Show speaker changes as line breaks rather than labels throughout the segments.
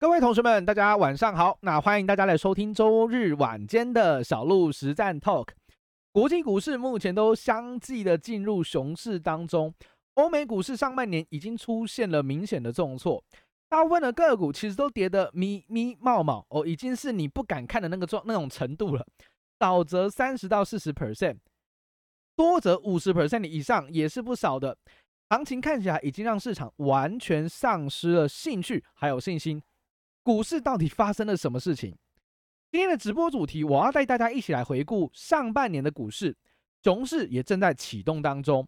各位同学们，大家晚上好。那欢迎大家来收听周日晚间的小鹿实战 Talk。国际股市目前都相继的进入熊市当中，欧美股市上半年已经出现了明显的重挫，大部分的个股其实都跌得咪咪冒冒哦，已经是你不敢看的那个状那种程度了。少则三十到四十 percent，多则五十 percent 以上也是不少的。行情看起来已经让市场完全丧失了兴趣还有信心。股市到底发生了什么事情？今天的直播主题，我要带大家一起来回顾上半年的股市，熊市也正在启动当中。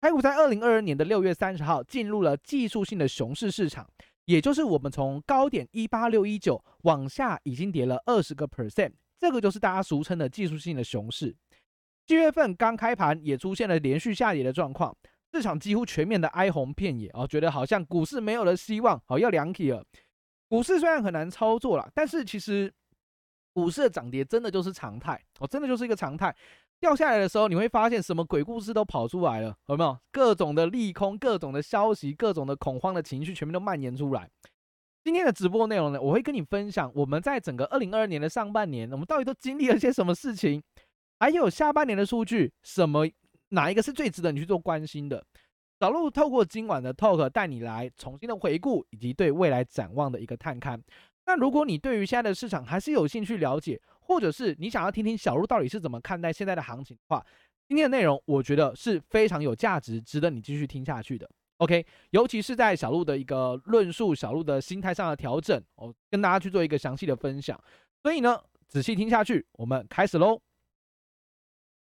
台股在二零二二年的六月三十号进入了技术性的熊市市场，也就是我们从高点一八六一九往下已经跌了二十个 percent，这个就是大家俗称的技术性的熊市。七月份刚开盘也出现了连续下跌的状况，市场几乎全面的哀鸿遍野哦，觉得好像股市没有了希望，好要凉起了。股市虽然很难操作啦，但是其实股市的涨跌真的就是常态哦，真的就是一个常态。掉下来的时候，你会发现什么鬼故事都跑出来了，有没有？各种的利空、各种的消息、各种的恐慌的情绪，全部都蔓延出来。今天的直播内容呢，我会跟你分享我们在整个二零二二年的上半年，我们到底都经历了些什么事情，还有下半年的数据，什么哪一个是最值得你去做关心的？小鹿透过今晚的 talk 带你来重新的回顾以及对未来展望的一个探勘。那如果你对于现在的市场还是有兴趣了解，或者是你想要听听小鹿到底是怎么看待现在的行情的话，今天的内容我觉得是非常有价值，值得你继续听下去的。OK，尤其是在小鹿的一个论述、小鹿的心态上的调整，我跟大家去做一个详细的分享。所以呢，仔细听下去，我们开始喽。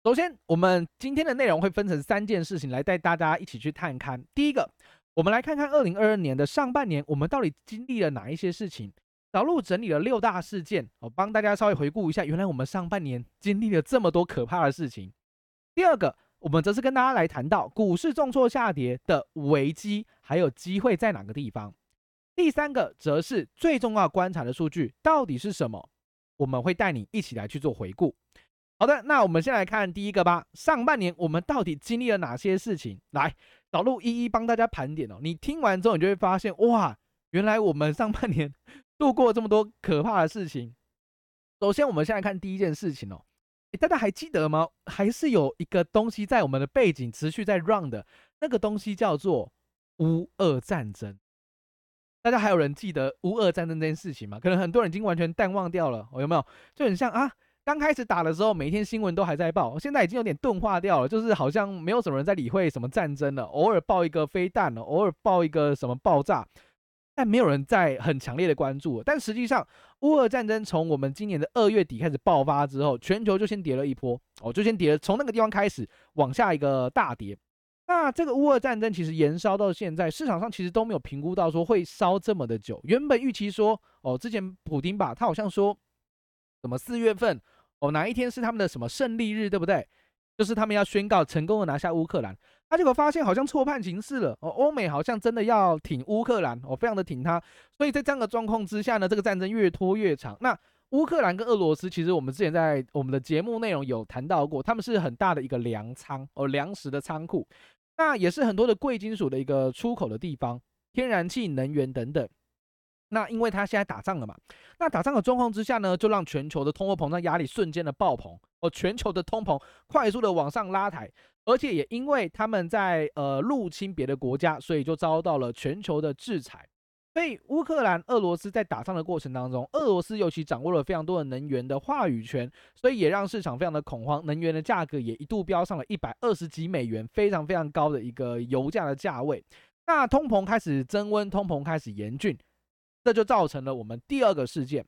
首先，我们今天的内容会分成三件事情来带大家一起去探勘。第一个，我们来看看二零二二年的上半年，我们到底经历了哪一些事情。小鹿整理了六大事件，我帮大家稍微回顾一下，原来我们上半年经历了这么多可怕的事情。第二个，我们则是跟大家来谈到股市重挫下跌的危机，还有机会在哪个地方。第三个，则是最重要观察的数据到底是什么，我们会带你一起来去做回顾。好的，那我们先来看第一个吧。上半年我们到底经历了哪些事情？来，导入一一帮大家盘点哦。你听完之后，你就会发现，哇，原来我们上半年度过这么多可怕的事情。首先，我们先来看第一件事情哦。大家还记得吗？还是有一个东西在我们的背景持续在 run 的，那个东西叫做乌俄战争。大家还有人记得乌俄战争这件事情吗？可能很多人已经完全淡忘掉了，哦，有没有？就很像啊。刚开始打的时候，每天新闻都还在报，现在已经有点钝化掉了，就是好像没有什么人在理会什么战争了，偶尔报一个飞弹了，偶尔报一个什么爆炸，但没有人在很强烈的关注。但实际上，乌俄战争从我们今年的二月底开始爆发之后，全球就先跌了一波，哦，就先跌了，从那个地方开始往下一个大跌。那这个乌俄战争其实延烧到现在，市场上其实都没有评估到说会烧这么的久。原本预期说，哦，之前普丁吧，他好像说什么四月份。哦，哪一天是他们的什么胜利日，对不对？就是他们要宣告成功的拿下乌克兰，他结果发现好像错判情势了。哦，欧美好像真的要挺乌克兰，哦，非常的挺他。所以在这样的状况之下呢，这个战争越拖越长。那乌克兰跟俄罗斯，其实我们之前在我们的节目内容有谈到过，他们是很大的一个粮仓哦，粮食的仓库，那也是很多的贵金属的一个出口的地方，天然气、能源等等。那因为他现在打仗了嘛，那打仗的状况之下呢，就让全球的通货膨胀压力瞬间的爆棚，哦，全球的通膨快速的往上拉抬，而且也因为他们在呃入侵别的国家，所以就遭到了全球的制裁。所以乌克兰、俄罗斯在打仗的过程当中，俄罗斯尤其掌握了非常多的能源的话语权，所以也让市场非常的恐慌，能源的价格也一度飙上了一百二十几美元，非常非常高的一个油价的价位。那通膨开始增温，通膨开始严峻。这就造成了我们第二个事件，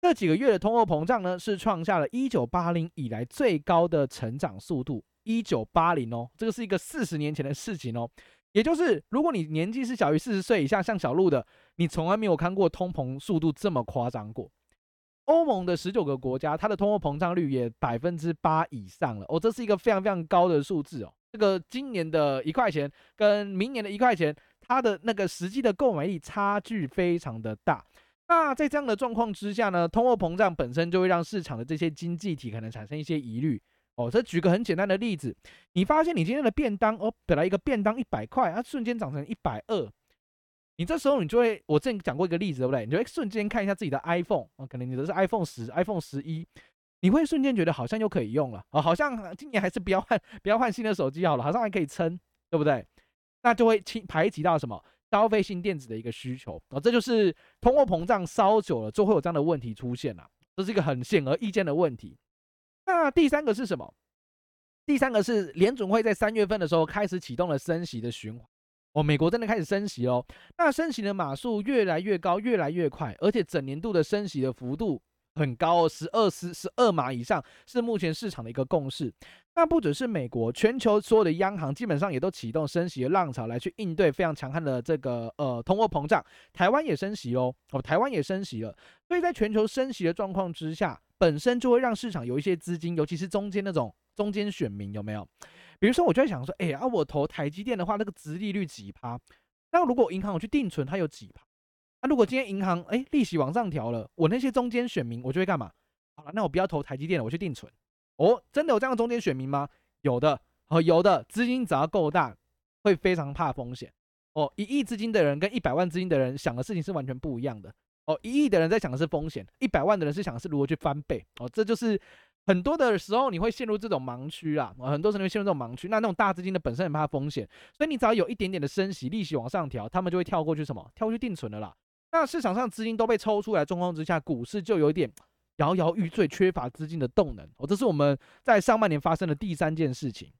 这几个月的通货膨胀呢，是创下了一九八零以来最高的成长速度。一九八零哦，这个是一个四十年前的事情哦。也就是，如果你年纪是小于四十岁以下，像小鹿的，你从来没有看过通膨速度这么夸张过。欧盟的十九个国家，它的通货膨胀率也百分之八以上了哦，这是一个非常非常高的数字哦。这个今年的一块钱跟明年的一块钱。它的那个实际的购买力差距非常的大，那在这样的状况之下呢，通货膨胀本身就会让市场的这些经济体可能产生一些疑虑哦。这举个很简单的例子，你发现你今天的便当哦，本来一个便当一百块，它瞬间涨成一百二，你这时候你就会，我之前讲过一个例子，对不对？你就会瞬间看一下自己的 iPhone，哦，可能你的是 iPhone 十、iPhone 十一，你会瞬间觉得好像又可以用了，哦，好像今年还是不要换，不要换新的手机好了，好像还可以撑，对不对？那就会排挤到什么消费性电子的一个需求，哦，这就是通货膨胀烧久了就会有这样的问题出现了，这是一个很显而易见的问题。那第三个是什么？第三个是联准会在三月份的时候开始启动了升息的循环。哦，美国真的开始升息哦，那升息的码数越来越高，越来越快，而且整年度的升息的幅度很高哦，十二十十二码以上是目前市场的一个共识。那不只是美国，全球所有的央行基本上也都启动升息的浪潮来去应对非常强悍的这个呃通货膨胀。台湾也升息喽，哦，台湾也升息了。所以在全球升息的状况之下，本身就会让市场有一些资金，尤其是中间那种中间选民有没有？比如说，我就在想说，哎、呀，啊，我投台积电的话，那个殖利率几趴？那如果银行我去定存，它有几趴？那如果今天银行哎、利息往上调了，我那些中间选民，我就会干嘛？好了，那我不要投台积电了，我去定存。哦，真的有这样的中间选民吗？有的，哦，有的，资金只要够大，会非常怕风险。哦，一亿资金的人跟一百万资金的人想的事情是完全不一样的。哦，一亿的人在想的是风险，一百万的人是想是如何去翻倍。哦，这就是。很多的时候你会陷入这种盲区啊，很多时候你会陷入这种盲区。那那种大资金的本身很怕风险，所以你只要有一点点的升息，利息往上调，他们就会跳过去什么？跳过去定存的啦。那市场上资金都被抽出来状况之下，股市就有点摇摇欲坠，缺乏资金的动能。哦，这是我们在上半年发生的第三件事情。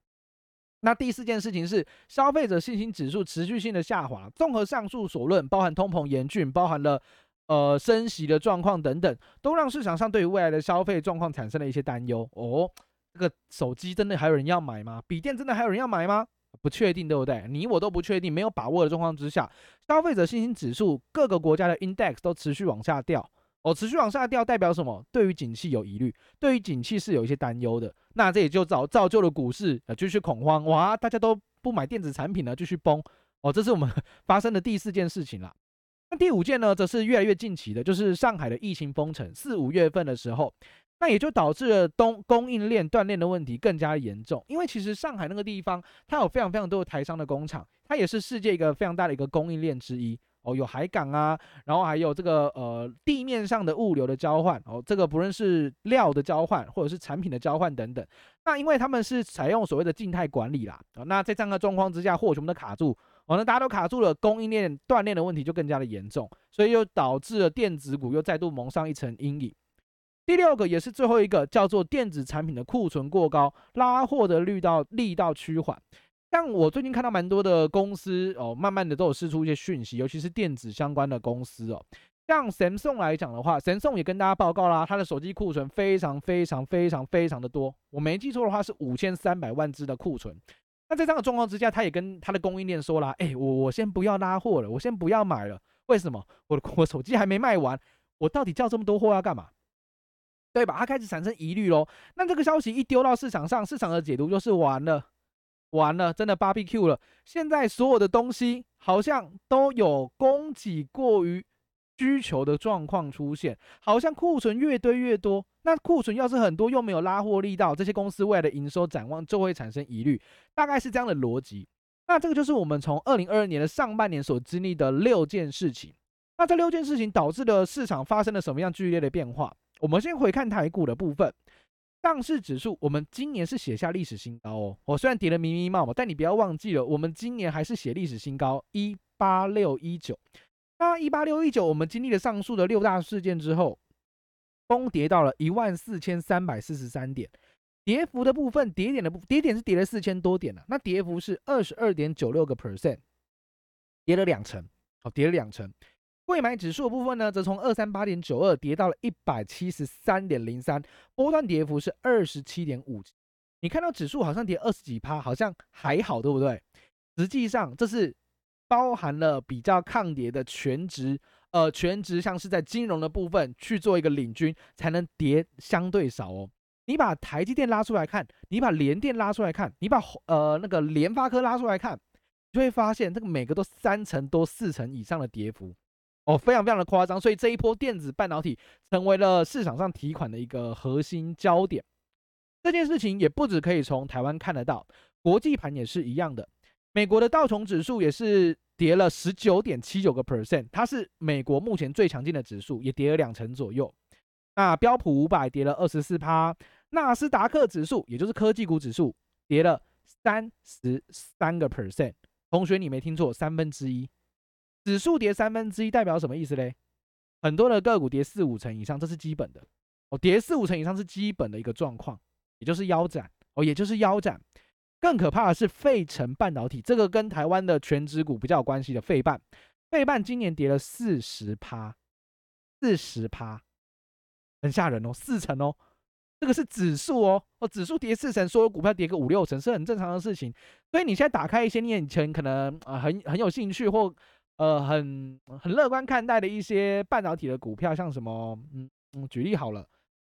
那第四件事情是消费者信心指数持续性的下滑。综合上述所论，包含通膨严峻，包含了。呃，升息的状况等等，都让市场上对于未来的消费状况产生了一些担忧。哦，这个手机真的还有人要买吗？笔电真的还有人要买吗？不确定，对不对？你我都不确定，没有把握的状况之下，消费者信心指数各个国家的 index 都持续往下掉。哦，持续往下掉代表什么？对于景气有疑虑，对于景气是有一些担忧的。那这也就造造就了股市呃继续恐慌，哇，大家都不买电子产品了，继续崩。哦，这是我们 发生的第四件事情了。第五件呢，则是越来越近期的，就是上海的疫情封城，四五月份的时候，那也就导致了东供应链断裂的问题更加严重。因为其实上海那个地方，它有非常非常多的台商的工厂，它也是世界一个非常大的一个供应链之一哦，有海港啊，然后还有这个呃地面上的物流的交换哦，这个不论是料的交换或者是产品的交换等等，那因为他们是采用所谓的静态管理啦，哦，那在这样的状况之下，货全部都卡住。哦，那大家都卡住了，供应链断裂的问题就更加的严重，所以又导致了电子股又再度蒙上一层阴影。第六个也是最后一个，叫做电子产品的库存过高，拉货的力道力道趋缓。像我最近看到蛮多的公司哦，慢慢的都有释出一些讯息，尤其是电子相关的公司哦，像 Samsung 来讲的话，Samsung 也跟大家报告啦，它的手机库存非常非常非常非常的多，我没记错的话是五千三百万只的库存。那在这样的状况之下，他也跟他的供应链说了：“哎，我我先不要拉货了，我先不要买了。为什么？我的我手机还没卖完，我到底叫这么多货要干嘛？对吧？他开始产生疑虑喽。那这个消息一丢到市场上，市场的解读就是完了，完了，真的 BBQ 了。现在所有的东西好像都有供给过于。”需求的状况出现，好像库存越堆越多。那库存要是很多，又没有拉货力道，这些公司未来的营收展望就会产生疑虑。大概是这样的逻辑。那这个就是我们从二零二二年的上半年所经历的六件事情。那这六件事情导致了市场发生了什么样剧烈的变化？我们先回看台股的部分，上市指数，我们今年是写下历史新高哦。我虽然跌了迷迷茫茫，但你不要忘记了，我们今年还是写历史新高，一八六一九。那一八六一九，我们经历了上述的六大事件之后，崩跌到了一万四千三百四十三点，跌幅的部分，跌点的部跌点是跌了四千多点了，那跌幅是二十二点九六个 percent，跌了两成，好，跌了两成。未买指数的部分呢，则从二三八点九二跌到了一百七十三点零三，波段跌幅是二十七点五。你看到指数好像跌二十几趴，好像还好，对不对？实际上这是。包含了比较抗跌的全值，呃，全值像是在金融的部分去做一个领军，才能跌相对少哦。你把台积电拉出来看，你把联电拉出来看，你把呃那个联发科拉出来看，你就会发现这个每个都三成多、四成以上的跌幅哦，非常非常的夸张。所以这一波电子半导体成为了市场上提款的一个核心焦点。这件事情也不只可以从台湾看得到，国际盘也是一样的。美国的道琼指数也是跌了十九点七九个 percent，它是美国目前最强劲的指数，也跌了两成左右。那标普五百跌了二十四趴，纳斯达克指数也就是科技股指数跌了三十三个 percent。同学，你没听错，三分之一。指数跌三分之一代表什么意思嘞？很多的个股跌四五成以上，这是基本的。哦，跌四五成以上是基本的一个状况，也就是腰斩。哦，也就是腰斩。更可怕的是费城半导体，这个跟台湾的权值股比较有关系的费半，费半今年跌了四十趴，四十趴。很吓人哦，四成哦，这个是指数哦，哦，指数跌四成，所有股票跌个五六成是很正常的事情。所以你现在打开一些你以前可能啊、很很有兴趣或呃很很乐观看待的一些半导体的股票，像什么嗯嗯，举例好了，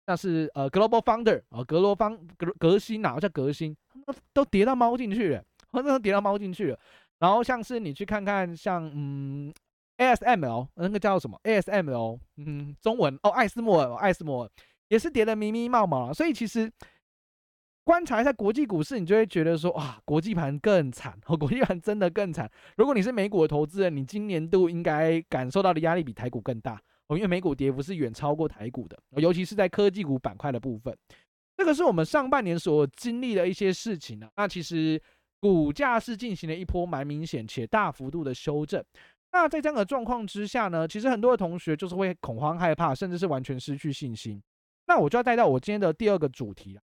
那是呃 Global Founder 啊、呃，格罗方格革新哪叫革新，都都跌到猫进去了，真的跌到猫进去了。然后像是你去看看像嗯。ASML 那个叫什么？ASML，嗯，中文哦，艾斯摩尔，艾斯摩尔也是跌得迷迷茫茫，所以其实观察一下国际股市，你就会觉得说，哇，国际盘更惨，哦，国际盘真的更惨。如果你是美股的投资人，你今年度应该感受到的压力比台股更大哦，因为美股跌幅是远超过台股的，尤其是在科技股板块的部分。这个是我们上半年所经历的一些事情呢。那其实股价是进行了一波蛮明显且大幅度的修正。那在这样的状况之下呢，其实很多的同学就是会恐慌害怕，甚至是完全失去信心。那我就要带到我今天的第二个主题了，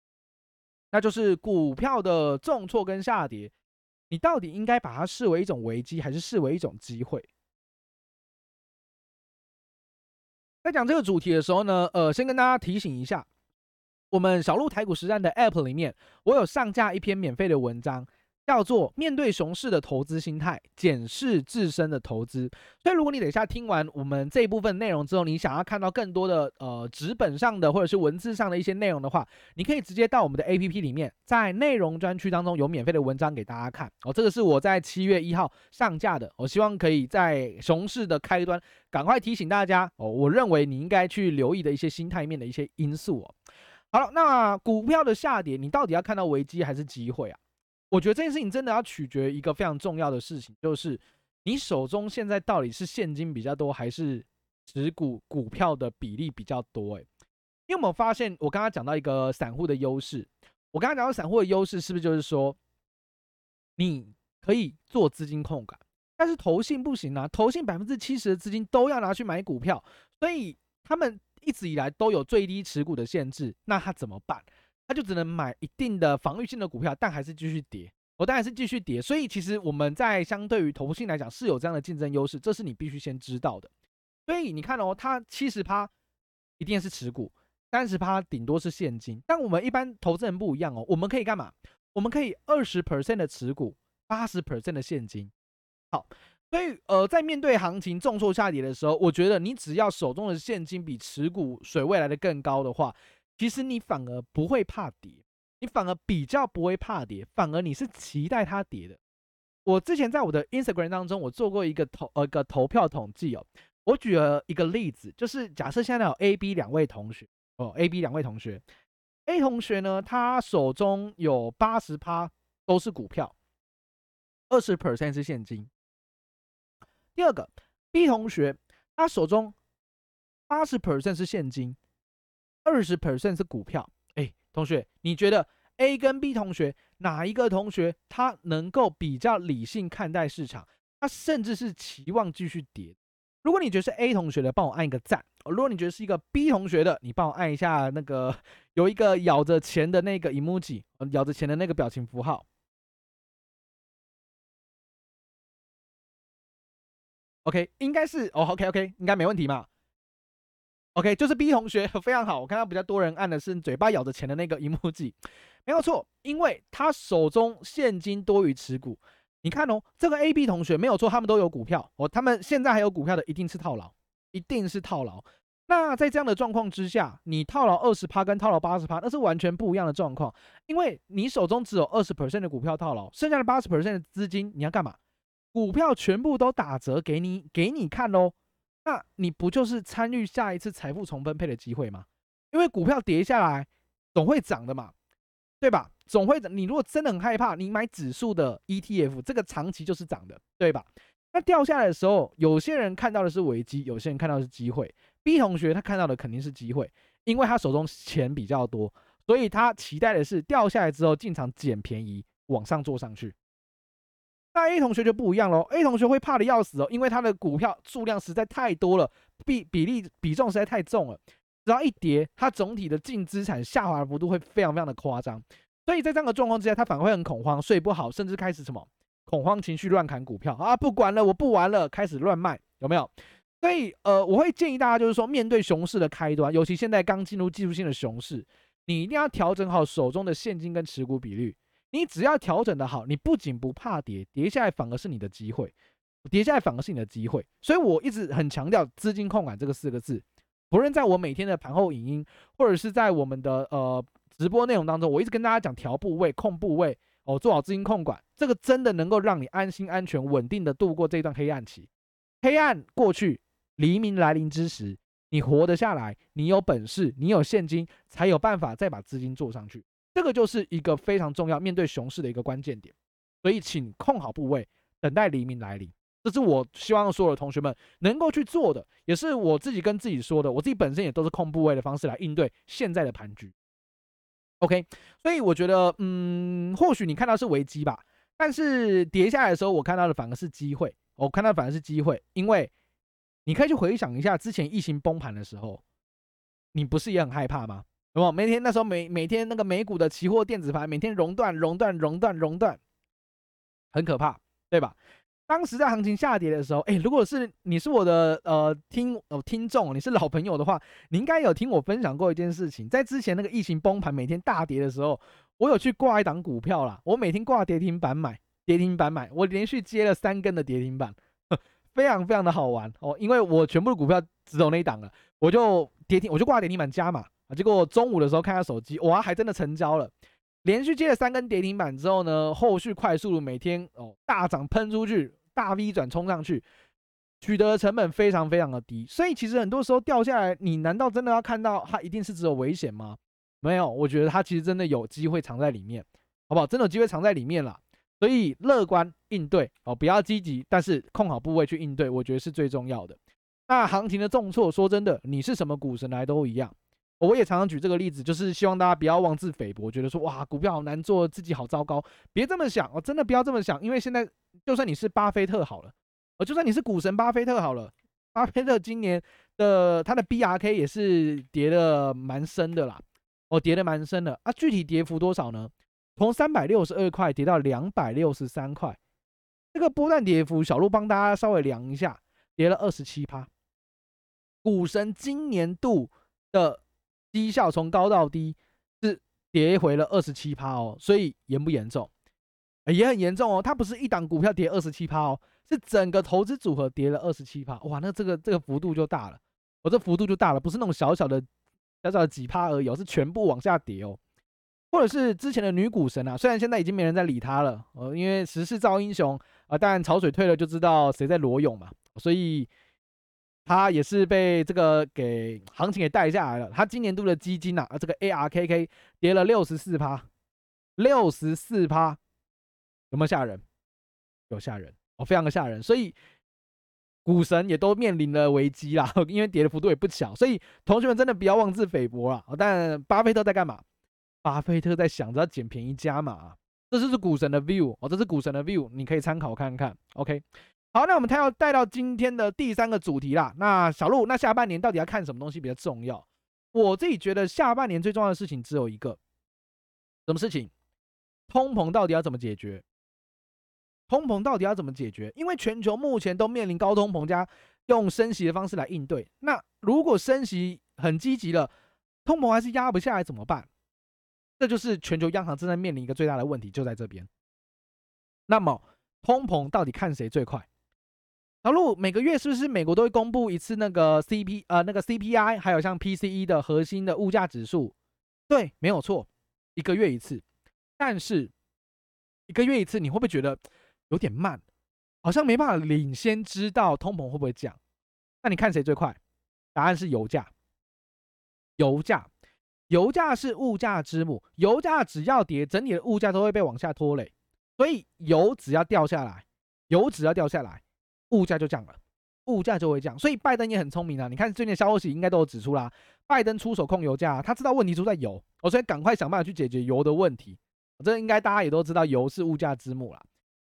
那就是股票的重挫跟下跌，你到底应该把它视为一种危机，还是视为一种机会？在讲这个主题的时候呢，呃，先跟大家提醒一下，我们小鹿台股实战的 App 里面，我有上架一篇免费的文章。叫做面对熊市的投资心态，检视自身的投资。所以，如果你等一下听完我们这一部分内容之后，你想要看到更多的呃纸本上的或者是文字上的一些内容的话，你可以直接到我们的 APP 里面，在内容专区当中有免费的文章给大家看哦。这个是我在七月一号上架的，我希望可以在熊市的开端赶快提醒大家哦。我认为你应该去留意的一些心态面的一些因素哦。好了，那股票的下跌，你到底要看到危机还是机会啊？我觉得这件事情真的要取决于一个非常重要的事情，就是你手中现在到底是现金比较多，还是持股股票的比例比较多？诶，因为我们发现，我刚刚讲到一个散户的优势，我刚刚讲到散户的优势是不是就是说，你可以做资金控管，但是投信不行啊，投信百分之七十的资金都要拿去买股票，所以他们一直以来都有最低持股的限制，那他怎么办？他就只能买一定的防御性的股票，但还是继续跌。我当然是继续跌，所以其实我们在相对于投信来讲是有这样的竞争优势，这是你必须先知道的。所以你看哦，它七十趴一定是持股，三十趴顶多是现金。但我们一般投资人不一样哦，我们可以干嘛？我们可以二十 percent 的持股，八十 percent 的现金。好，所以呃，在面对行情重挫下跌的时候，我觉得你只要手中的现金比持股水位来的更高的话。其实你反而不会怕跌，你反而比较不会怕跌，反而你是期待它跌的。我之前在我的 Instagram 当中，我做过一个投呃个投票统计哦。我举了一个例子，就是假设现在有 A、B 两位同学哦，A、B 两位同学，A 同学呢，他手中有八十趴都是股票，二十 percent 是现金。第二个 B 同学，他手中八十 percent 是现金。二十 percent 是股票，哎，同学，你觉得 A 跟 B 同学哪一个同学他能够比较理性看待市场？他甚至是期望继续跌。如果你觉得是 A 同学的，帮我按一个赞；如果你觉得是一个 B 同学的，你帮我按一下那个有一个咬着钱的那个 emoji，咬着钱的那个表情符号。OK，应该是哦，OK OK，应该没问题嘛。OK，就是 B 同学 非常好，我看到比较多人按的是嘴巴咬着钱的那个 emoji，没有错，因为他手中现金多于持股。你看哦，这个 AB 同学没有错，他们都有股票哦，他们现在还有股票的一定是套牢，一定是套牢。那在这样的状况之下，你套牢二十趴跟套牢八十趴，那是完全不一样的状况，因为你手中只有二十 percent 的股票套牢，剩下的八十 percent 的资金你要干嘛？股票全部都打折给你，给你看喽。那你不就是参与下一次财富重分配的机会吗？因为股票跌下来总会涨的嘛，对吧？总会涨，你如果真的很害怕，你买指数的 ETF，这个长期就是涨的，对吧？那掉下来的时候，有些人看到的是危机，有些人看到的是机会。B 同学他看到的肯定是机会，因为他手中钱比较多，所以他期待的是掉下来之后进场捡便宜，往上做上去。那 A 同学就不一样喽，A 同学会怕的要死哦，因为他的股票数量实在太多了，比比例比重实在太重了，只要一跌，他总体的净资产下滑的幅度会非常非常的夸张。所以在这样的状况之下，他反而会很恐慌，睡不好，甚至开始什么恐慌情绪，乱砍股票啊！不管了，我不玩了，开始乱卖，有没有？所以呃，我会建议大家，就是说，面对熊市的开端，尤其现在刚进入技术性的熊市，你一定要调整好手中的现金跟持股比率。你只要调整的好，你不仅不怕跌，跌下来反而是你的机会，跌下来反而是你的机会。所以我一直很强调资金控管这个四个字，不论在我每天的盘后影音，或者是在我们的呃。直播内容当中，我一直跟大家讲调部位、控部位哦，做好资金控管，这个真的能够让你安心、安全、稳定的度过这段黑暗期。黑暗过去，黎明来临之时，你活得下来，你有本事，你有现金，才有办法再把资金做上去。这个就是一个非常重要面对熊市的一个关键点。所以，请控好部位，等待黎明来临。这是我希望所有的同学们能够去做的，也是我自己跟自己说的。我自己本身也都是控部位的方式来应对现在的盘局。OK，所以我觉得，嗯，或许你看到是危机吧，但是跌下来的时候，我看到的反而是机会。我看到反而是机会，因为你可以去回想一下之前疫情崩盘的时候，你不是也很害怕吗？有没有？每天那时候每每天那个美股的期货电子盘每天熔断、熔断、熔断、熔断，很可怕，对吧？当时在行情下跌的时候，哎，如果是你是我的呃听呃听众，你是老朋友的话，你应该有听我分享过一件事情。在之前那个疫情崩盘，每天大跌的时候，我有去挂一档股票啦。我每天挂跌停板买，跌停板买，我连续接了三根的跌停板，非常非常的好玩哦。因为我全部的股票只有那一档了，我就跌停，我就挂跌停板加码啊。结果中午的时候看下手机，哇，还真的成交了。连续接了三根跌停板之后呢，后续快速每天哦大涨喷出去，大 V 转冲上去，取得的成本非常非常的低，所以其实很多时候掉下来，你难道真的要看到它一定是只有危险吗？没有，我觉得它其实真的有机会藏在里面，好不好？真的有机会藏在里面了，所以乐观应对哦，不要积极，但是控好部位去应对，我觉得是最重要的。那行情的重挫，说真的，你是什么股神来都一样。我也常常举这个例子，就是希望大家不要妄自菲薄，觉得说哇，股票好难做，自己好糟糕，别这么想哦，真的不要这么想，因为现在就算你是巴菲特好了，哦，就算你是股神巴菲特好了，巴菲特今年的他的 BRK 也是跌的蛮深的啦，哦，跌的蛮深的啊，具体跌幅多少呢？从三百六十二块跌到两百六十三块，这个波段跌幅，小鹿帮大家稍微量一下，跌了二十七趴，股神今年度的。绩效从高到低是跌回了二十七趴哦，所以严不严重？也很严重哦。它不是一档股票跌二十七趴哦，是整个投资组合跌了二十七趴。哇，那这个这个幅度就大了，我、哦、这幅度就大了，不是那种小小的小小的几趴而已，哦，是全部往下跌哦。或者是之前的女股神啊，虽然现在已经没人在理她了，哦，因为时势造英雄啊，当然潮水退了就知道谁在裸泳嘛，所以。他也是被这个给行情给带下来了。他今年度的基金，啊，这个 ARKK 跌了六十四趴，六十四趴，有没有吓人？有吓人哦，非常的吓人。所以股神也都面临了危机啦，因为跌的幅度也不小。所以同学们真的不要妄自菲薄了。但巴菲特在干嘛？巴菲特在想着要捡便宜加码，这就是股神的 view 哦，这是股神的 view，你可以参考看看。OK。好，那我们他要带到今天的第三个主题啦。那小鹿，那下半年到底要看什么东西比较重要？我自己觉得下半年最重要的事情只有一个，什么事情？通膨到底要怎么解决？通膨到底要怎么解决？因为全球目前都面临高通膨加用升息的方式来应对。那如果升息很积极了，通膨还是压不下来怎么办？这就是全球央行正在面临一个最大的问题，就在这边。那么通膨到底看谁最快？小陆，每个月是不是美国都会公布一次那个 CP 呃那个 CPI，还有像 PCE 的核心的物价指数？对，没有错，一个月一次。但是一个月一次，你会不会觉得有点慢？好像没办法领先知道通膨会不会降？那你看谁最快？答案是油价。油价，油价是物价之母，油价只要跌，整体的物价都会被往下拖累。所以油只要掉下来，油只要掉下来，物价就降了，物价就会降。所以拜登也很聪明啊，你看最近消息应该都有指出啦，拜登出手控油价，他知道问题出在油，哦，所以赶快想办法去解决油的问题。这应该大家也都知道，油是物价之母啦。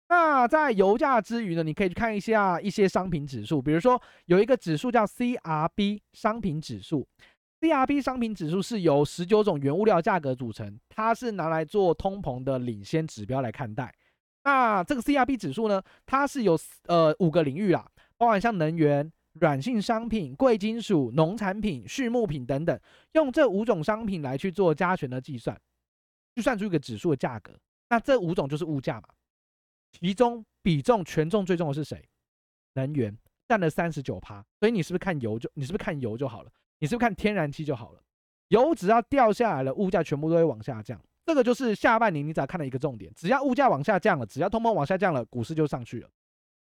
那在油价之余呢，你可以去看一下一些商品指数，比如说有一个指数叫 CRB 商品指数，CRB 商品指数是由十九种原物料价格组成，它是拿来做通膨的领先指标来看待。那这个 CRB 指数呢，它是有呃五个领域啦，包含像能源、软性商品、贵金属、农产品、畜牧品等等，用这五种商品来去做加权的计算，计算出一个指数的价格。那这五种就是物价嘛。其中比重权重最重的是谁？能源占了三十九趴，所以你是不是看油就你是不是看油就好了？你是不是看天然气就好了？油只要掉下来了，物价全部都会往下降。这个就是下半年你只要看的一个重点，只要物价往下降了，只要通膨往下降了，股市就上去了，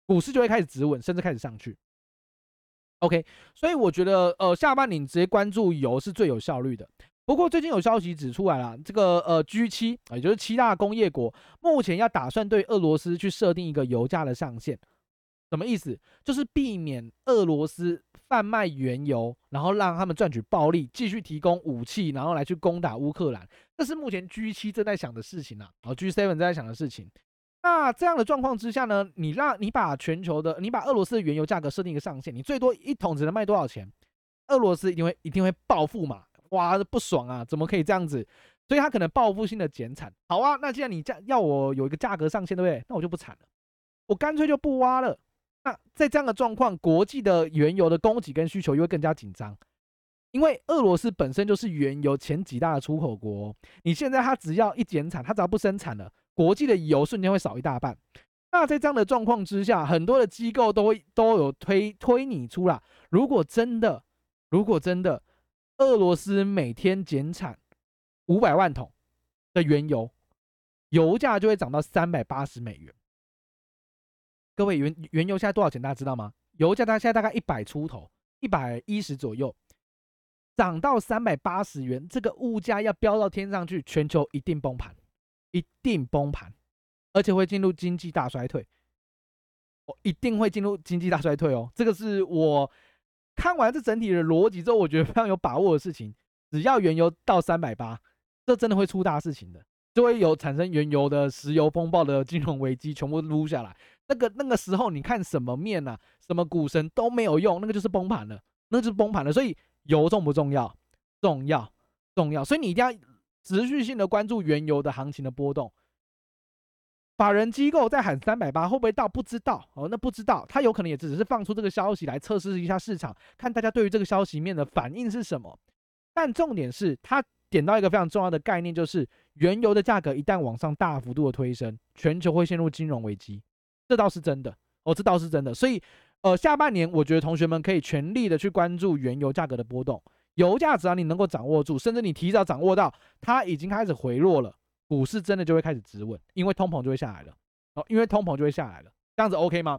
股市就会开始止稳，甚至开始上去。OK，所以我觉得呃下半年直接关注油是最有效率的。不过最近有消息指出来了，这个呃 G7，也就是七大工业国，目前要打算对俄罗斯去设定一个油价的上限，什么意思？就是避免俄罗斯贩卖原油，然后让他们赚取暴利，继续提供武器，然后来去攻打乌克兰。这是目前 G7 正在想的事情啊，哦 G seven 在想的事情。那这样的状况之下呢，你让你把全球的，你把俄罗斯的原油价格设定一个上限，你最多一桶只能卖多少钱？俄罗斯一定会一定会报复嘛。哇，不爽啊！怎么可以这样子？所以他可能报复性的减产。好啊，那既然你价要我有一个价格上限，对不对？那我就不产了，我干脆就不挖了。那在这样的状况，国际的原油的供给跟需求又会更加紧张，因为俄罗斯本身就是原油前几大的出口国。你现在它只要一减产，它只要不生产了，国际的油瞬间会少一大半。那在这样的状况之下，很多的机构都会都有推推你出来。如果真的，如果真的。俄罗斯每天减产五百万桶的原油，油价就会涨到三百八十美元。各位，原原油现在多少钱？大家知道吗？油价它现在大概一百出头，一百一十左右，涨到三百八十元，这个物价要飙到天上去，全球一定崩盘，一定崩盘，而且会进入经济大衰退。我一定会进入经济大衰退哦，这个是我。看完这整体的逻辑之后，我觉得非常有把握的事情，只要原油到三百八，这真的会出大事情的，就会有产生原油的石油风暴的金融危机，全部撸下来。那个那个时候，你看什么面啊，什么股神都没有用，那个就是崩盘了，那就是崩盘了。所以油重不重要？重要，重要。所以你一定要持续性的关注原油的行情的波动。法人机构在喊三百八，会不会到？不知道哦，那不知道，他有可能也只是放出这个消息来测试一下市场，看大家对于这个消息面的反应是什么。但重点是他点到一个非常重要的概念，就是原油的价格一旦往上大幅度的推升，全球会陷入金融危机，这倒是真的哦，这倒是真的。所以，呃，下半年我觉得同学们可以全力的去关注原油价格的波动，油价只要你能够掌握住，甚至你提早掌握到它已经开始回落了。股市真的就会开始止稳，因为通膨就会下来了。哦，因为通膨就会下来了，这样子 OK 吗？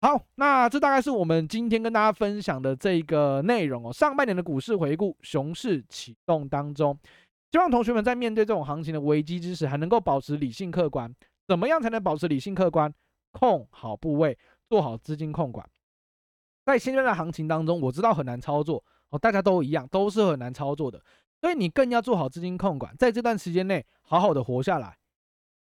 好，那这大概是我们今天跟大家分享的这个内容哦。上半年的股市回顾，熊市启动当中，希望同学们在面对这种行情的危机之时，还能够保持理性客观。怎么样才能保持理性客观？控好部位，做好资金控管。在现在的行情当中，我知道很难操作哦，大家都一样，都是很难操作的。所以你更要做好资金控管，在这段时间内好好的活下来。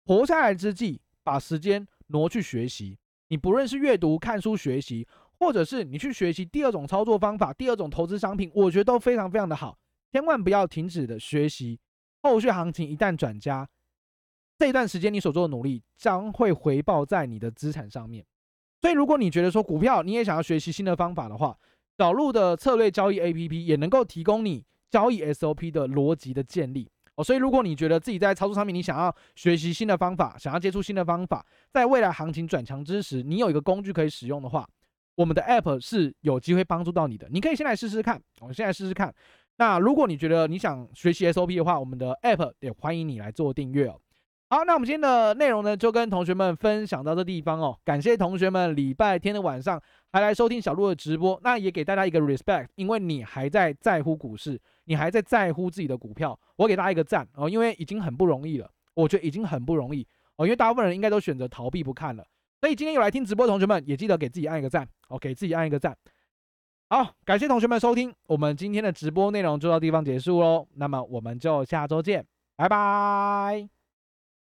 活下来之际，把时间挪去学习。你不论是阅读、看书学习，或者是你去学习第二种操作方法、第二种投资商品，我觉得都非常非常的好。千万不要停止的学习。后续行情一旦转佳，这一段时间你所做的努力将会回报在你的资产上面。所以，如果你觉得说股票你也想要学习新的方法的话，小路的策略交易 APP 也能够提供你。交易 SOP 的逻辑的建立哦，所以如果你觉得自己在操作上面，你想要学习新的方法，想要接触新的方法，在未来行情转强之时，你有一个工具可以使用的话，我们的 App 是有机会帮助到你的。你可以先来试试看，我们先来试试看。那如果你觉得你想学习 SOP 的话，我们的 App 也欢迎你来做订阅哦。好，那我们今天的内容呢，就跟同学们分享到这地方哦。感谢同学们礼拜天的晚上还来收听小鹿的直播，那也给大家一个 respect，因为你还在在乎股市，你还在在乎自己的股票，我给大家一个赞哦，因为已经很不容易了，我觉得已经很不容易哦，因为大部分人应该都选择逃避不看了，所以今天有来听直播的同学们也记得给自己按一个赞哦，给自己按一个赞。好，感谢同学们收听，我们今天的直播内容就到地方结束喽，那么我们就下周见，拜拜。